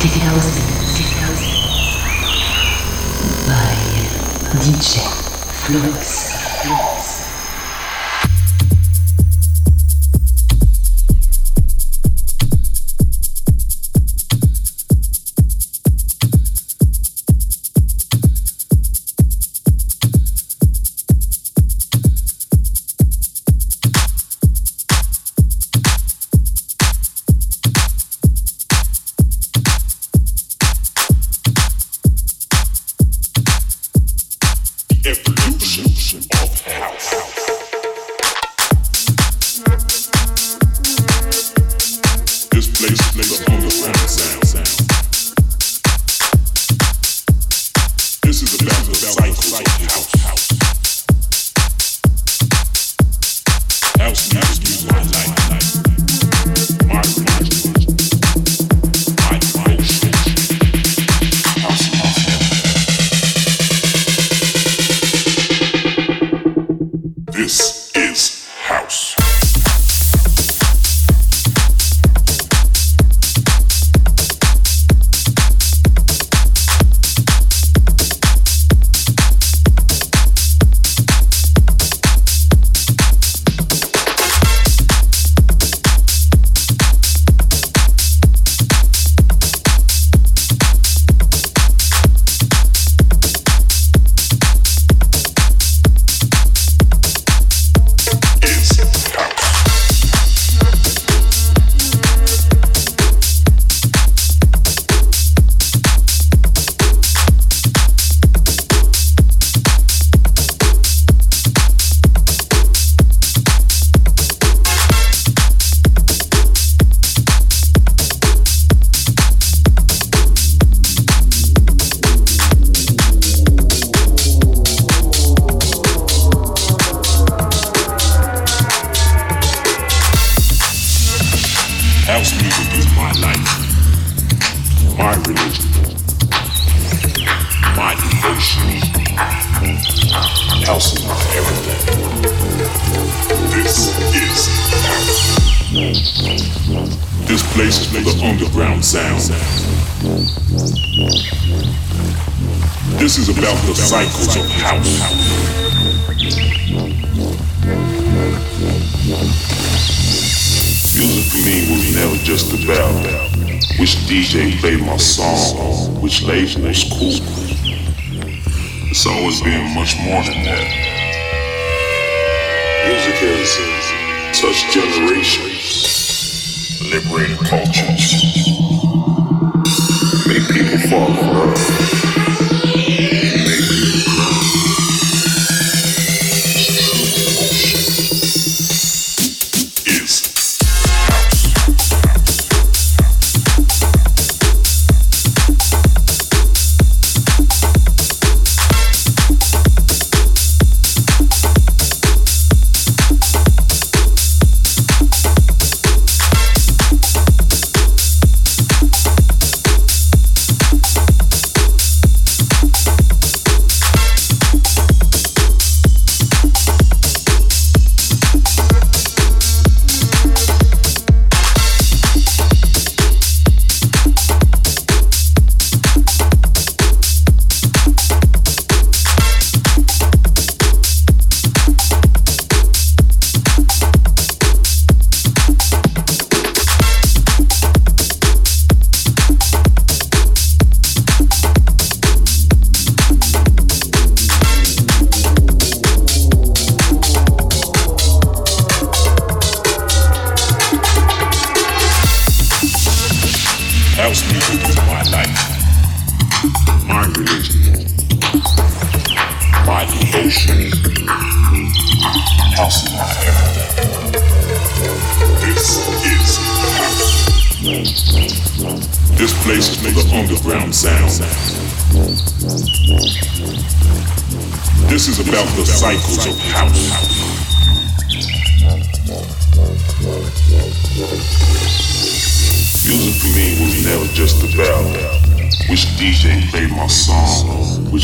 Digital by DJ Flux. Flux. for the underground sound. This is about the cycles of house. Music for me was never just about which DJ played my song, which label was cool. It's always been much more than that. Music has touched generations liberated cultures. Make people fall in love.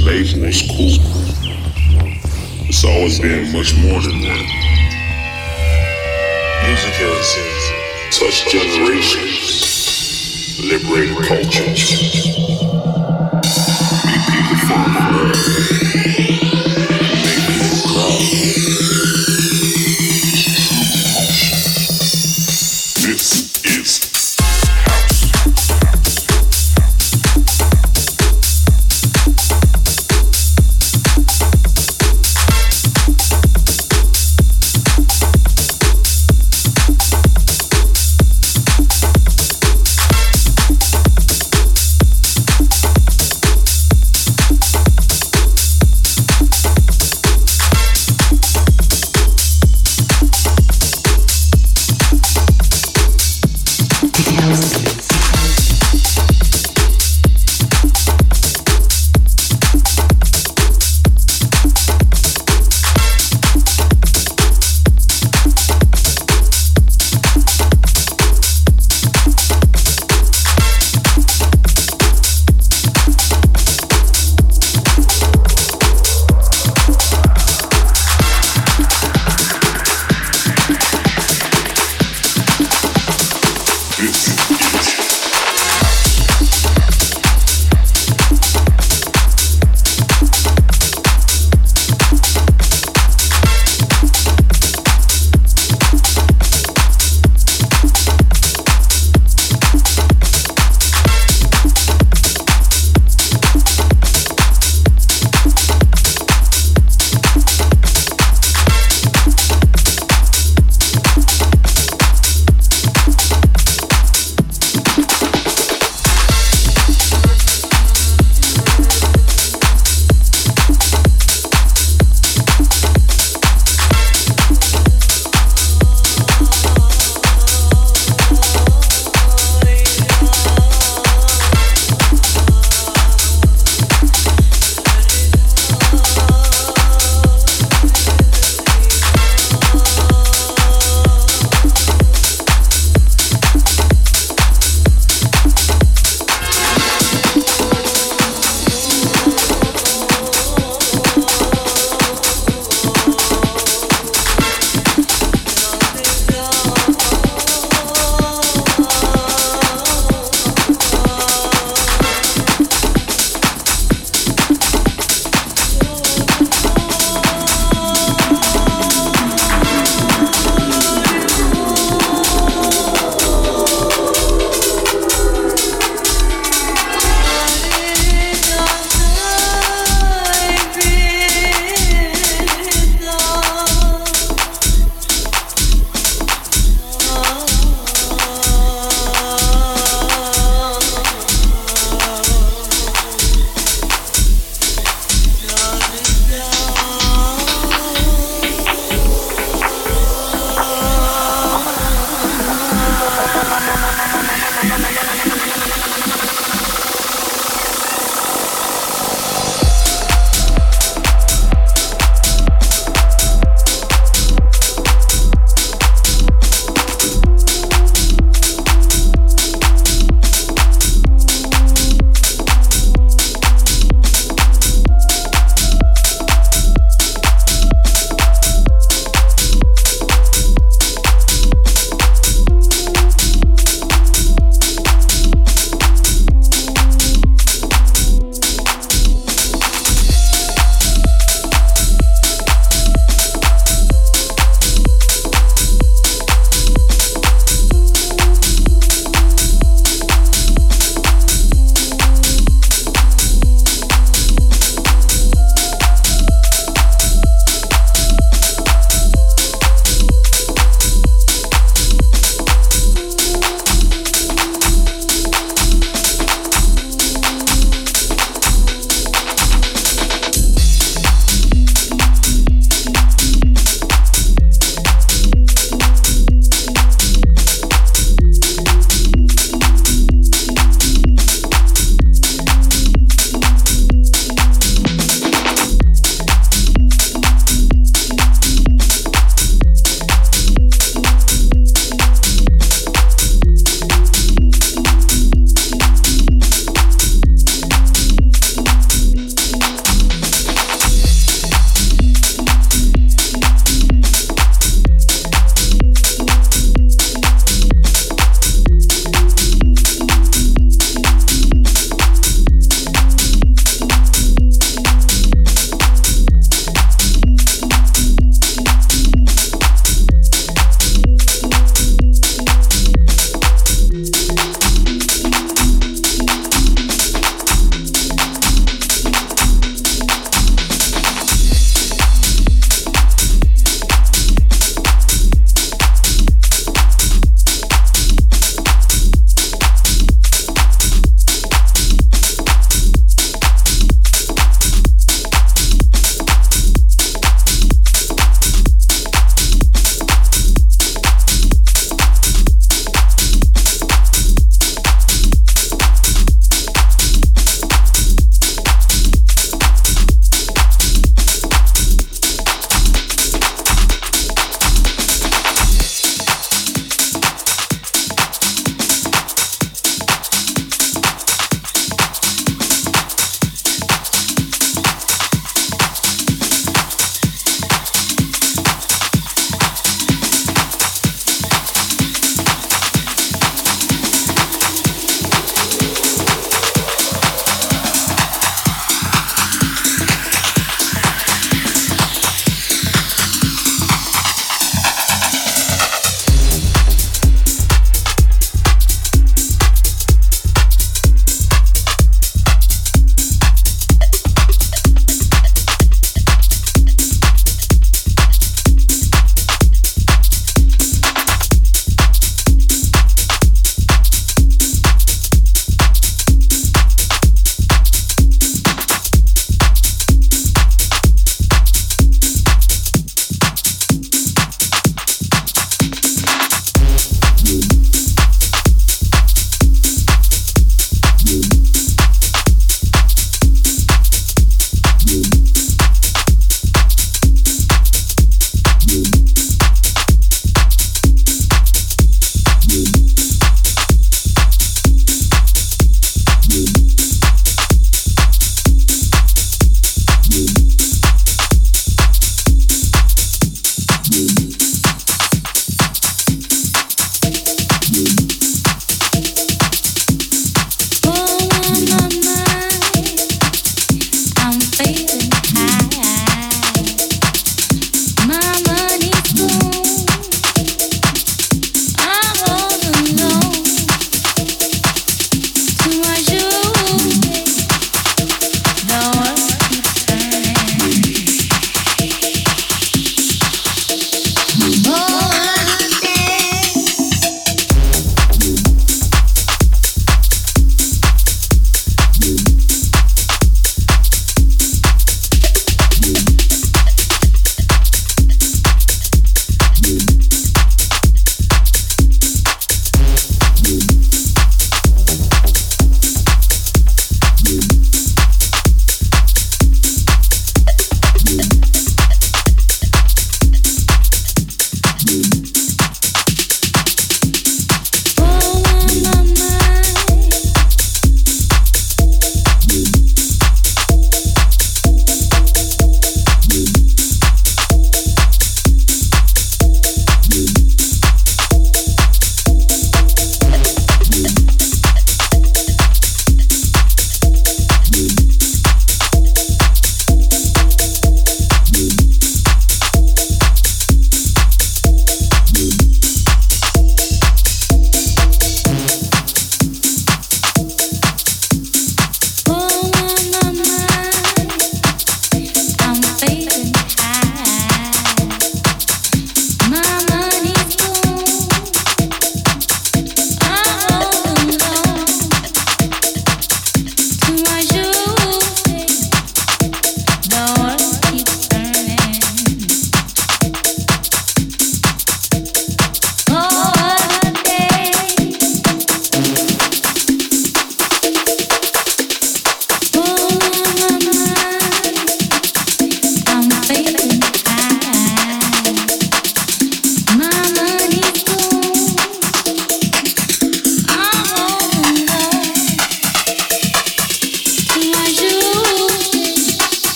Label is cool. It's always been much more than that. Music has touched generations, liberated cultures, made people fall in love.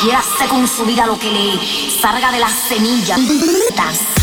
quiera hacer con su vida lo que le salga de las semillas.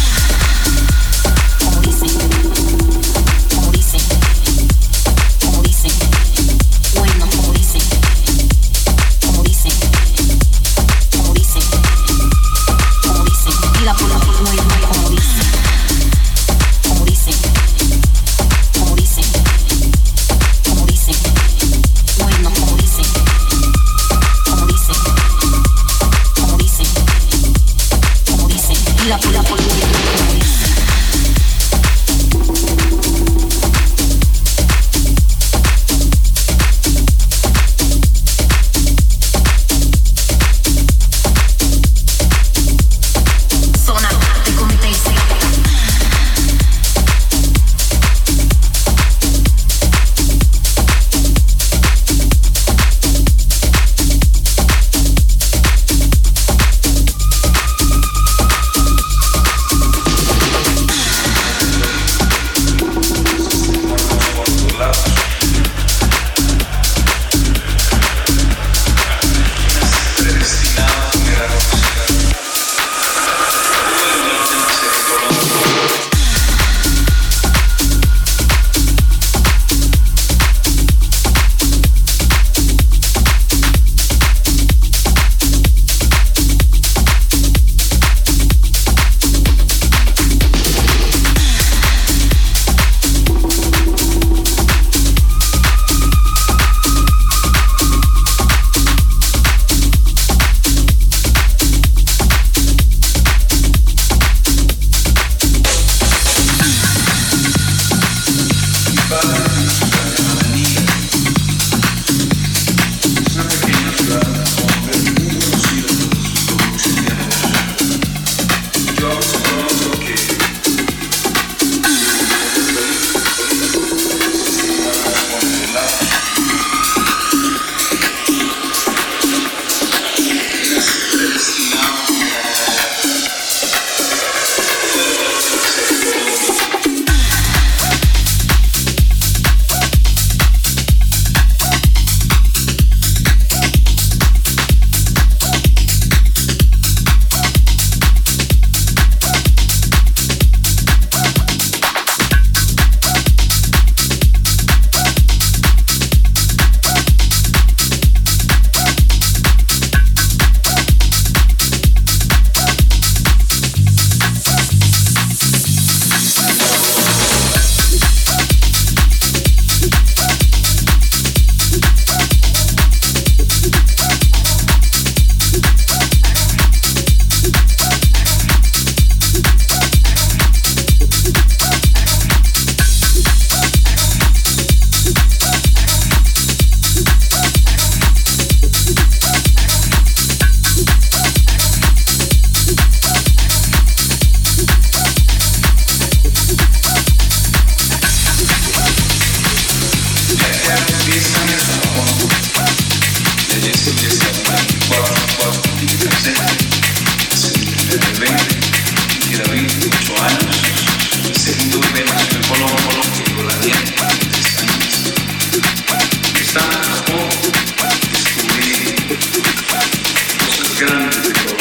This is Gandhi.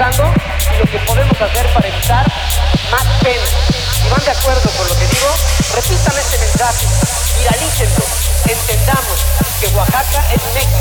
y lo que podemos hacer para evitar más pena. Si van de acuerdo con lo que digo, repitan este mensaje, viralícenlo, entendamos que Oaxaca es México.